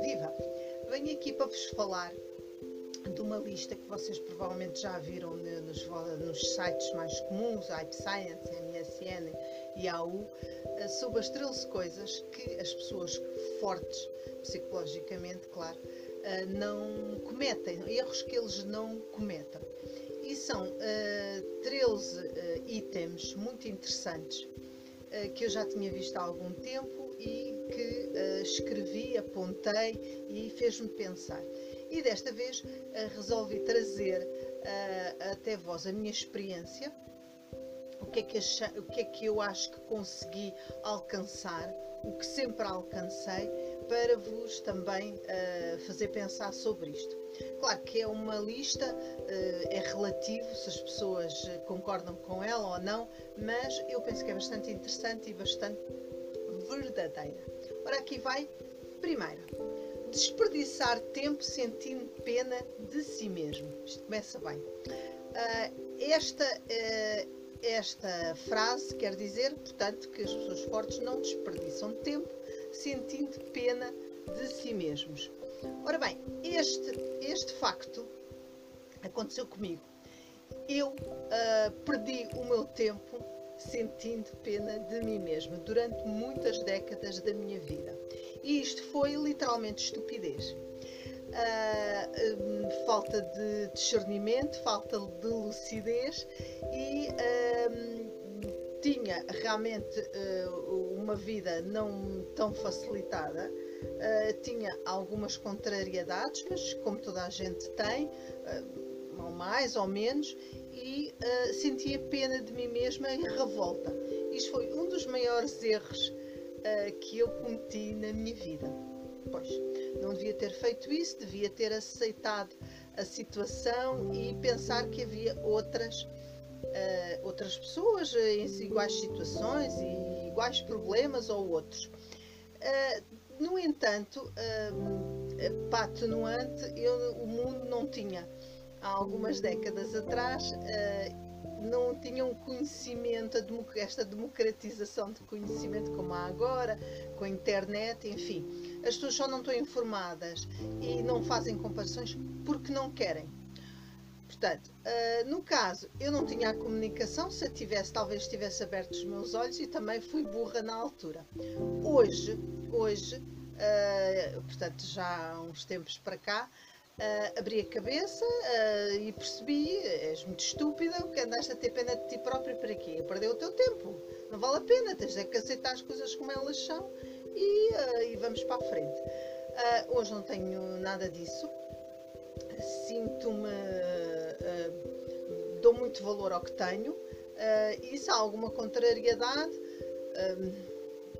Viva! Venho aqui para vos falar de uma lista que vocês provavelmente já viram nos, nos sites mais comuns, Hype Science, MSN e AU, eh, sobre as 13 coisas que as pessoas fortes, psicologicamente, claro, eh, não cometem, erros que eles não cometem. E são uh, 13 uh, itens muito interessantes que eu já tinha visto há algum tempo e que uh, escrevi, apontei e fez-me pensar. E desta vez resolvi trazer até vós a minha experiência, o que, é que o que é que eu acho que consegui alcançar, o que sempre alcancei, para vos também fazer pensar sobre isto. Claro que é uma lista, eh, é relativo se as pessoas eh, concordam com ela ou não, mas eu penso que é bastante interessante e bastante verdadeira. Ora, aqui vai. Primeiro, desperdiçar tempo sentindo pena de si mesmo. Isto começa bem. Eh, esta, esta frase quer dizer, portanto, que as pessoas fortes não desperdiçam tempo sentindo pena de si mesmos. Ora bem, este, este facto aconteceu comigo. Eu uh, perdi o meu tempo sentindo pena de mim mesma durante muitas décadas da minha vida. E isto foi literalmente estupidez. Uh, um, falta de discernimento, falta de lucidez e uh, tinha realmente uh, uma vida não tão facilitada Uh, tinha algumas contrariedades, mas como toda a gente tem, uh, ou mais ou menos, e sentia pena de mim mesma e revolta. Isto foi um dos maiores erros que eu cometi na minha vida. Pois, não devia ter feito isso, devia ter aceitado a situação e pensar que havia outras, outras pessoas em iguais situações e iguais problemas ou outros. No entanto, uh, pá, atenuante, eu, o mundo não tinha, há algumas décadas atrás, uh, não tinha um conhecimento, esta democratização de conhecimento como há agora, com a internet, enfim. As pessoas só não estão informadas e não fazem comparações porque não querem. Portanto, uh, no caso, eu não tinha a comunicação, se tivesse, talvez tivesse aberto os meus olhos e também fui burra na altura. Hoje, hoje, uh, portanto, já há uns tempos para cá, uh, abri a cabeça e percebi, és muito estúpida, que andaste a ter pena de ti própria para quê? A perder o teu tempo. Não vale a pena, tens é que aceitar as coisas como elas são e, e vamos para a frente. hoje não tenho nada disso. Sinto-me, dou muito valor ao que tenho e se há alguma contrariedade,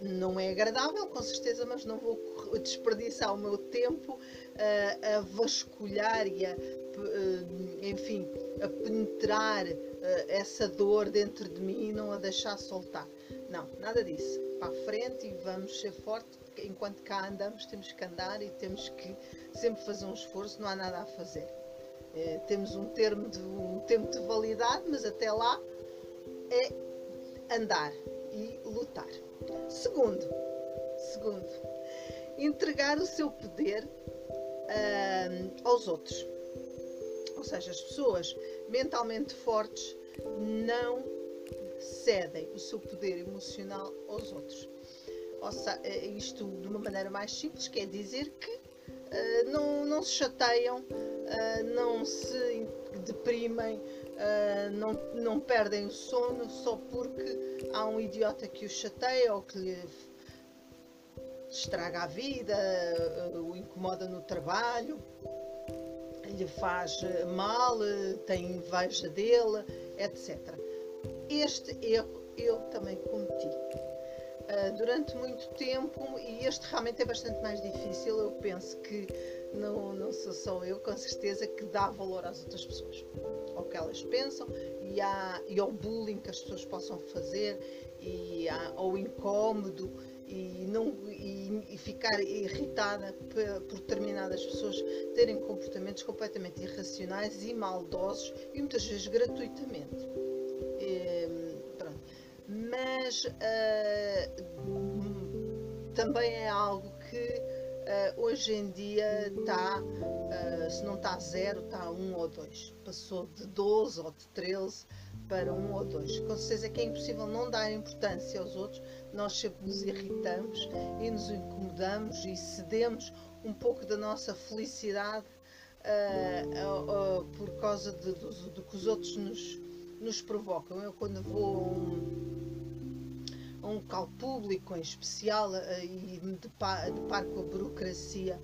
não é agradável, com certeza, mas não vou desperdiçar o meu tempo a vasculhar e a, enfim, a penetrar essa dor dentro de mim e não a deixar soltar. Não, nada disso. Para a frente e vamos ser fortes. Enquanto cá andamos, temos que andar e temos que sempre fazer um esforço, não há nada a fazer. Temos um termo de um tempo de validade, mas até lá é andar e lutar. Segundo, segundo, entregar o seu poder uh, aos outros. Ou seja, as pessoas mentalmente fortes não cedem o seu poder emocional aos outros. Ou seja, é isto de uma maneira mais simples, quer dizer que uh, não, não se chateiam, uh, não se deprimem, uh, não, não perdem o sono só porque há um idiota que o chateia ou que lhe estraga a vida, o incomoda no trabalho, lhe faz mal, tem inveja dele, etc. Este erro eu também cometi. Uh, durante muito tempo, e este realmente é bastante mais difícil, eu penso que não, não sou só eu, com certeza, que dá valor às outras pessoas, ao que elas pensam e, há, e ao bullying que as pessoas possam fazer e há, ao incómodo e, não, e, e ficar irritada por, determinadas pessoas terem comportamentos completamente irracionais e maldosos e muitas vezes gratuitamente. E, mas uh, também é algo que hoje em dia está, se não está zero, está um ou dois. Passou de 12 ou de 13 para um ou dois. Com certeza que é impossível não dar importância aos outros, nós sempre nos irritamos e nos incomodamos e cedemos um pouco da nossa felicidade uh, uh, uh, por causa do, que os outros nos, nos provocam. Eu, quando vou a um local público em especial e me deparo com a burocracia,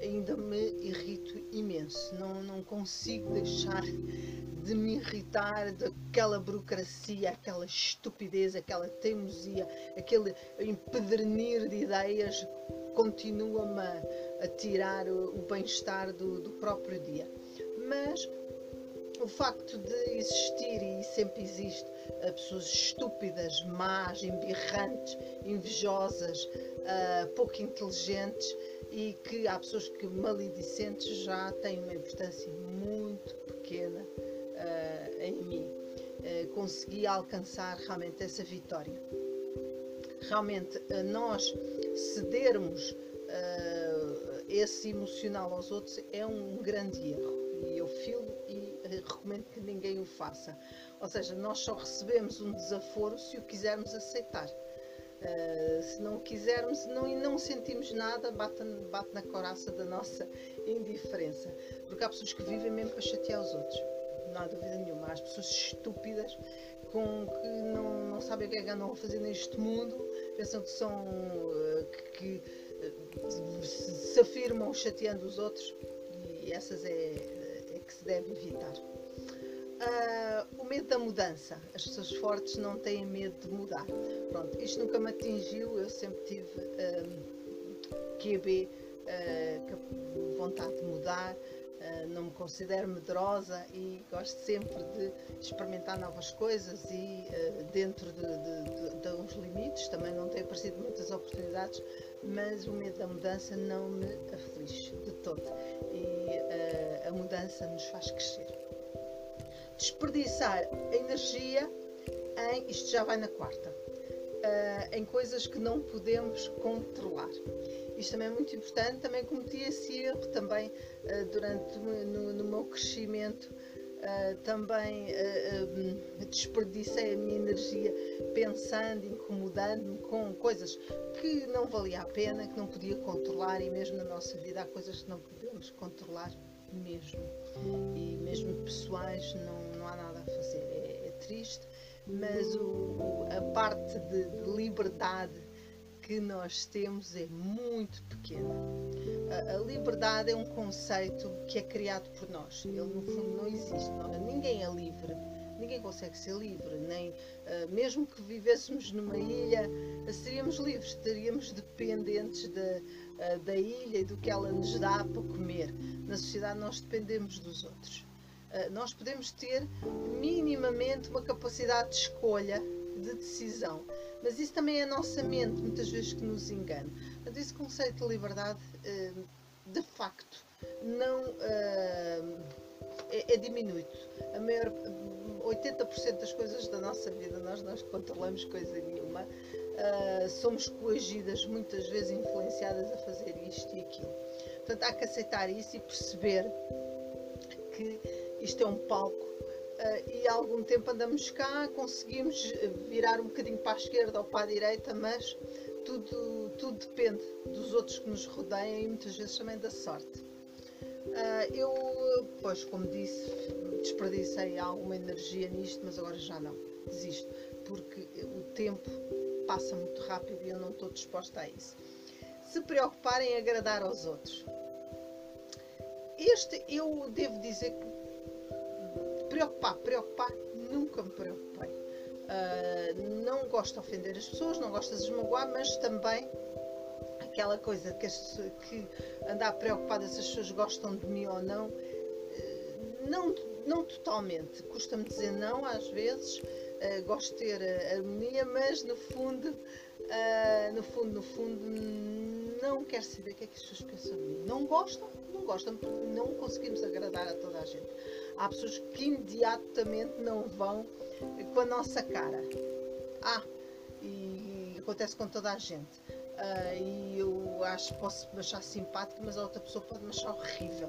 ainda me irrito imenso. Não, não consigo deixar de me irritar daquela burocracia, aquela estupidez, aquela teimosia, aquele empedernir de ideias continua-me a, a, tirar o, o bem-estar do, do próprio dia. Mas o facto de existir e sempre existe pessoas estúpidas, más, embirrantes, invejosas, uh, pouco inteligentes e que há pessoas que maledicentes já têm uma importância muito pequena uh, em mim. Uh, consegui alcançar realmente essa vitória. Realmente, nós cedermos esse emocional aos outros é um grande erro. E eu filo recomendo que ninguém o faça. Ou seja, nós só recebemos um desaforo se o quisermos aceitar. Uh, se não quisermos não, e não sentimos nada, bate, bate na coraça da nossa indiferença. Porque há pessoas que vivem mesmo para chatear os outros não há dúvida nenhuma. As pessoas estúpidas com, que não, não sabem o que é que andam a fazer neste mundo, pensam que são. Eh, que, que eh, se afirmam chateando os outros e essas é, é que se deve evitar. Uh, o medo da mudança. As pessoas fortes não têm medo de mudar. Pronto, isto nunca me atingiu, eu sempre tive um, QB, uh, vontade de mudar. Eh, não me considero medrosa e gosto sempre de experimentar novas coisas e uh, dentro de, de, de, de, uns limites, também não tenho aparecido muitas oportunidades, mas o medo da mudança não me aflige de todo e uh, a mudança nos faz crescer. Desperdiçar energia em, isto já vai na quarta, em coisas que não podemos controlar. Isto também é muito importante. Também cometi esse erro também uh, durante no, no, meu crescimento. Uh, também uh, desperdicei a minha energia pensando, incomodando-me com coisas que não valia a pena, que não podia controlar e mesmo na nossa vida há coisas que não podemos controlar mesmo. E mesmo pessoais não, triste, mas o, a parte de, de liberdade que nós temos é muito pequena. A, a, liberdade é um conceito que é criado por nós. Ele, no fundo, não existe. Não, ninguém é livre. Ninguém consegue ser livre. Nem, uh, mesmo que vivêssemos numa ilha, seríamos livres. Estaríamos dependentes da, uh, da ilha e do que ela nos dá para comer. Na sociedade, nós dependemos dos outros. Nós podemos ter minimamente uma capacidade de escolha, de decisão mas isso também é a nossa mente, muitas vezes, que nos engana. Mas esse conceito de liberdade, eh, de facto, não eh, é, é diminuto. A maior 80% das coisas da nossa vida nós não controlamos coisa nenhuma. Somos coagidas, muitas vezes influenciadas a fazer isto e aquilo. Portanto, há que aceitar isso e perceber que isto é um palco Uh, e há algum tempo andamos cá, conseguimos virar um bocadinho para a esquerda ou para a direita, mas tudo, tudo depende dos outros que nos rodeiam e muitas vezes também da sorte. Uh, eu, pois, como disse, desperdicei alguma energia nisto, mas agora já não, desisto, porque o tempo passa muito rápido e eu não estou disposta a isso. Se preocupar em agradar aos outros. Este eu devo dizer que preocupar, preocupar, nunca me preocupei. Uh, não gosto de ofender as pessoas, não gosto de esmagoar, mas também aquela coisa que, as, que andar preocupada se as pessoas gostam de mim ou não, uh, não, não totalmente. Custa-me dizer não às vezes, uh, gosto de ter harmonia, mas no fundo, no fundo, no fundo, não quero saber o que é que as pessoas pensam de mim. Não gostam, não gostam, porque não conseguimos agradar a toda a gente há pessoas que imediatamente não vão com a nossa cara. Ah, e acontece com toda a gente. Uh, e eu acho que posso me achar simpática, mas a outra pessoa pode me achar horrível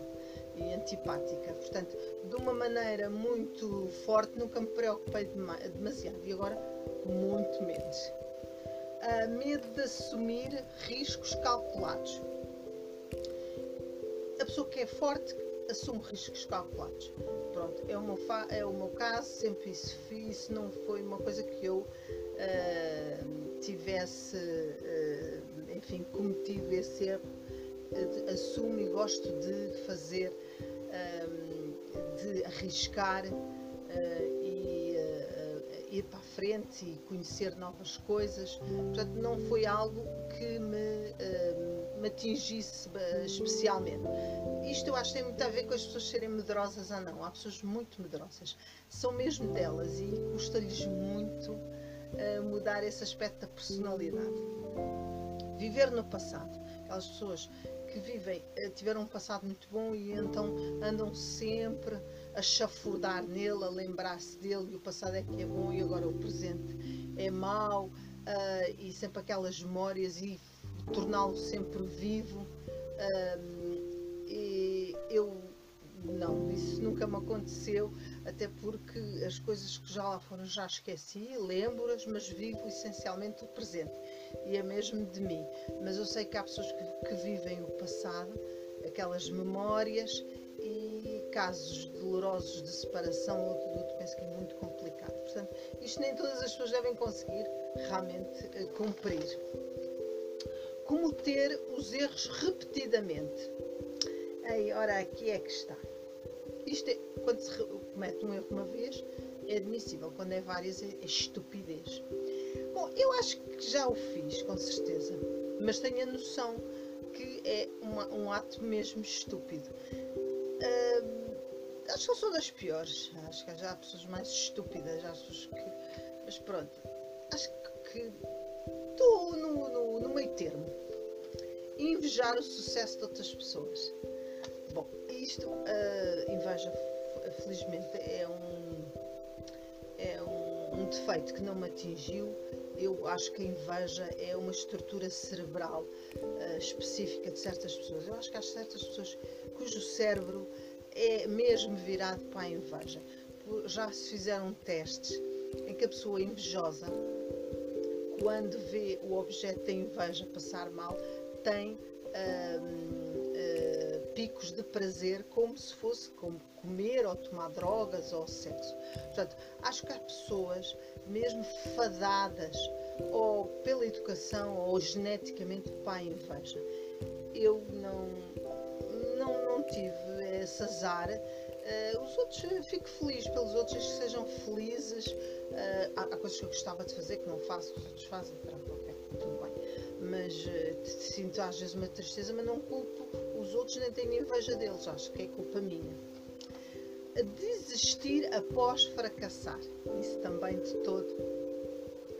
e antipática. Portanto, de uma maneira muito forte, nunca me preocupei demasiado e agora muito menos. Uh, medo de assumir riscos calculados. A pessoa que é forte assume riscos calculados. Pronto, é o meu, é o meu caso, sempre isso fiz, não foi uma coisa que eu uh, tivesse, uh, enfim, cometido esse erro. Assumo e gosto de fazer, de arriscar e ir para a frente e conhecer novas coisas. Portanto, não foi algo que me me atingisse especialmente. Isto eu acho que tem muito a ver com as pessoas serem medrosas ou não. Há pessoas muito medrosas, são mesmo delas e custa-lhes muito uh, mudar esse aspecto da personalidade. Viver no passado. Aquelas pessoas que vivem, uh, tiveram um passado muito bom e então andam sempre a chafurdar nele, a lembrar-se dele e o passado é que é bom e agora o presente é mau uh, e sempre aquelas memórias e torná-lo sempre vivo. Um, e eu não, isso nunca me aconteceu, até porque as coisas que já lá foram já esqueci, lembro-as, mas vivo essencialmente o presente e é mesmo de mim. Mas eu sei que há pessoas que, que vivem o passado, aquelas memórias e casos dolorosos de separação ou de luto, penso que é muito complicado. Portanto, isto nem todas as pessoas devem conseguir realmente uh, cumprir cometer os erros repetidamente. Aí, ora, aqui é que está. Isto é, quando se comete um erro uma vez, é admissível. Quando é várias, é, é estupidez. Bom, eu acho que já o fiz, com certeza. Mas tenho a noção que é uma, um ato mesmo estúpido. Uh, acho que eu sou das piores. Acho que já há pessoas mais estúpidas. Há pessoas que. Mas pronto. Acho que estou no, no, no meio termo. Invejar o sucesso de outras pessoas. Bom, isto, uh, inveja, felizmente, é um, é um, um defeito que não me atingiu. Eu acho que a inveja é uma estrutura cerebral uh, específica de certas pessoas. Eu acho que há certas pessoas cujo cérebro é mesmo virado para a inveja. Já se fizeram testes em que a pessoa invejosa quando vê o objeto da inveja passar mal, tem hum, hum, picos de prazer como se fosse como comer ou tomar drogas ou sexo. Portanto, acho que há pessoas mesmo fadadas ou pela educação ou geneticamente para a inveja. Eu não, não, não tive esse azar. Uh, os outros, fico feliz pelos outros, que sejam felizes, Uh, há, há, coisas que eu gostava de fazer que não faço, os outros fazem, pronto, ok, tudo bem. Mas uh, sinto às vezes uma tristeza, mas não culpo os outros, nem tenho inveja deles, acho que é culpa minha. Desistir após fracassar, isso também de todo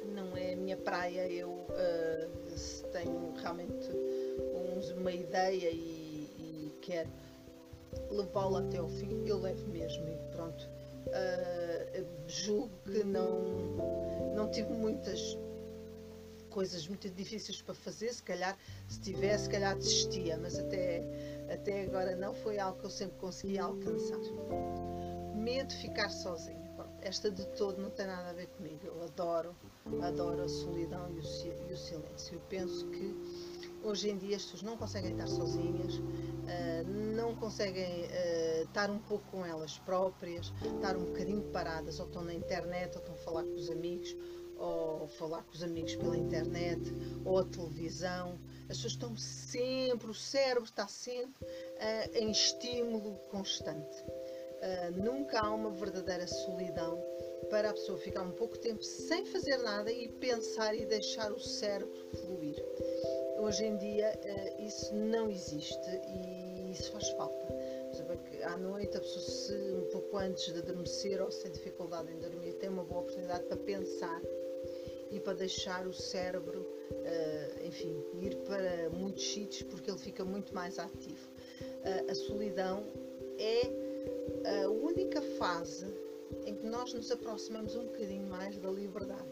não é a minha praia. Eu uh, tenho realmente uns, uma ideia e, e quero levá-la até ao fim, eu levo mesmo e pronto Uh, julgo que não, não tive muitas coisas muito difíceis para fazer, se calhar se tivesse, se calhar desistia, mas até, até agora não foi algo que eu sempre consegui alcançar. Medo de ficar sozinha. esta de todo não tem nada a ver comigo. Eu adoro, adoro a solidão e o, e o silêncio. Eu penso que hoje em dia as pessoas não conseguem estar sozinhas, uh, não conseguem uh, estar um pouco com elas próprias, estar um bocadinho paradas, ou estão na internet, ou estão a falar com os amigos, ou falar com os amigos pela internet, ou a televisão. As pessoas estão sempre, o cérebro está sempre uh, em estímulo constante. nunca há uma verdadeira solidão para a pessoa ficar um pouco tempo sem fazer nada e pensar e deixar o cérebro fluir hoje em dia uh, isso não existe e isso faz falta. que à noite a pessoa se um pouco antes de adormecer ou se tem dificuldade em dormir tem uma boa oportunidade para pensar e para deixar o cérebro, uh, enfim, ir para muitos sítios porque ele fica muito mais ativo. Uh, a solidão é a única fase em que nós nos aproximamos um bocadinho mais da liberdade.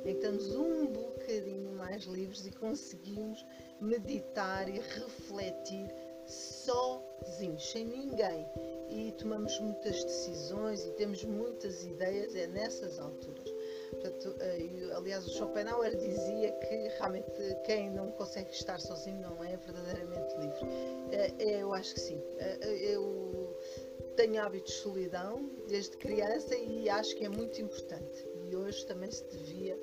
em que estamos um bocadinho mais livres e conseguimos meditar e refletir sozinhos, sem ninguém. E tomamos muitas decisões e temos muitas ideias, é nessas alturas. Portanto, eh, aliás, o Schopenhauer dizia que realmente quem não consegue estar sozinho não é verdadeiramente livre. Eh, eu acho que sim. Eh, eu tenho hábitos de solidão desde criança e acho que é muito importante. Hoje também se devia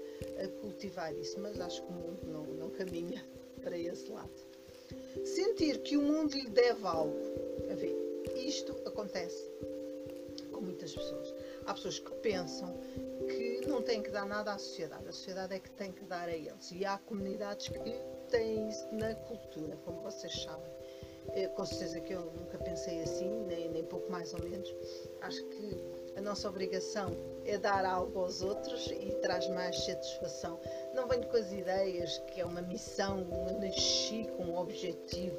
cultivar isso, mas acho que o mundo não, não caminha para esse lado. Sentir que o mundo lhe deve algo. A ver, isto acontece com muitas pessoas. Há pessoas que pensam que não têm que dar nada à sociedade, a sociedade é que tem que dar a eles. E há comunidades que têm isso na cultura, como vocês sabem. Eu, com certeza que eu nunca pensei assim, nem, nem pouco mais ou menos. Acho que a nossa obrigação é dar algo aos outros e traz mais satisfação. Não venho com as ideias que é uma missão, eu nasci com um objetivo,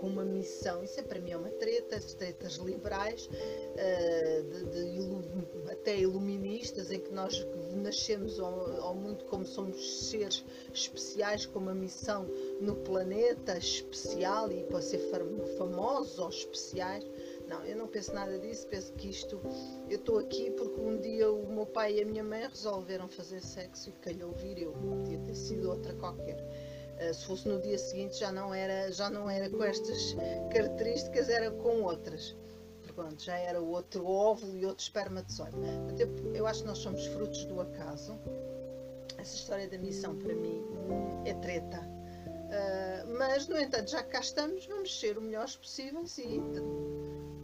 com uma missão. Isso é para mim é uma treta, tretas liberais, uh, de, de, até iluministas, em que nós nascemos ao, ao mundo como somos seres especiais, com uma missão no planeta especial e para ser famosos ou especiais. Não, eu não penso nada disso, penso que isto, eu estou aqui porque um dia o meu pai e a minha mãe resolveram fazer sexo e calhou vir eu, podia ter sido outra qualquer. Uh, se fosse no dia seguinte já não era já não era com estas características era com outras. Pronto já era outro óvulo e outro espermatozoide. Eu, eu acho que nós somos frutos do acaso. Essa história da missão para mim é treta. Uh, mas no entanto já cá estamos vamos ser o melhores possíveis e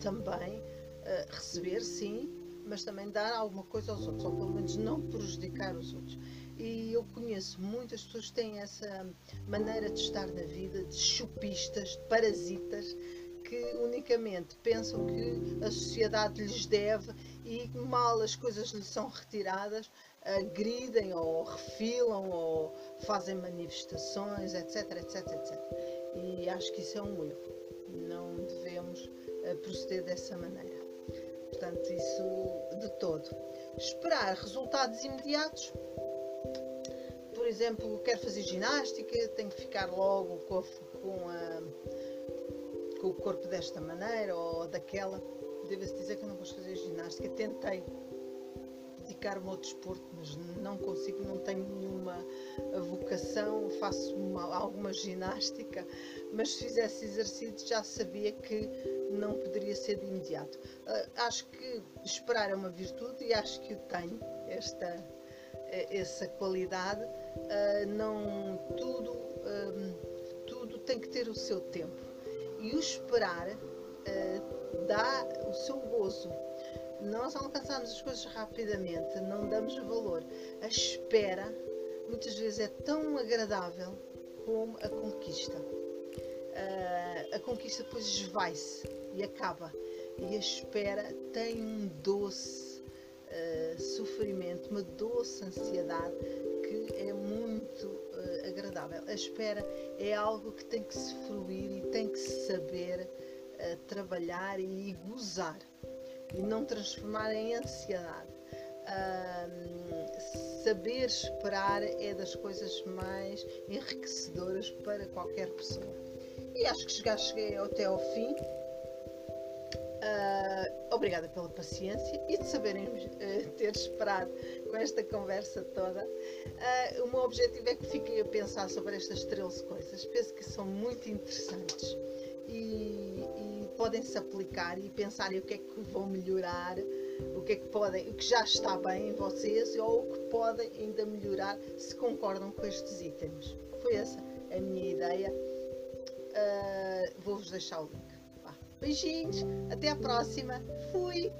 também uh, receber, sim, mas também dar alguma coisa aos outros, ou pelo menos não prejudicar os outros. E eu conheço muitas pessoas que têm essa maneira de estar na vida, de chupistas, de parasitas, que unicamente pensam que a sociedade lhes deve e mal as coisas lhes são retiradas, agridem ou refilam ou fazem manifestações, etc, etc, etc. E acho que isso é um erro. Não proceder dessa maneira. Portanto, isso de todo. Esperar resultados imediatos. Por exemplo, quero fazer ginástica, tenho que ficar logo com, a, com, a, com o corpo desta maneira ou daquela. Devo-se dizer que eu não gosto de fazer ginástica. Tentei dedicar-me ao desporto, mas não consigo, não tenho nenhuma vocação, faço uma, alguma ginástica, mas se fizesse exercício já sabia que não poderia ser de imediato. Uh, acho que esperar é uma virtude e acho que eu tenho esta, essa qualidade. Uh, não tudo, um, tudo tem que ter o seu tempo e o esperar uh, dá o seu gozo nós alcançamos as coisas rapidamente, não damos valor. A espera muitas vezes é tão agradável como a conquista. Uh, a conquista depois esvai-se e acaba. E a espera tem um doce uh, sofrimento, uma doce ansiedade que é muito uh, agradável. A espera é algo que tem que se fruir e tem que se saber trabalhar e gozar e não transformar em ansiedade. Um, saber esperar é das coisas mais enriquecedoras para qualquer pessoa. E acho que já cheguei até ao fim. Uh, obrigada pela paciência e de saberem uh, ter esperado com esta conversa toda. Uh, o meu objetivo é que fiquem a pensar sobre estas 13 coisas. Penso que são muito interessantes e, podem se aplicar e pensarem o que é que vão melhorar, o que é que podem, o que já está bem em vocês ou o que podem ainda melhorar se concordam com estes itens. Foi essa a minha ideia. Uh, Vou-vos deixar o link. Vá. Beijinhos, até à próxima. Fui!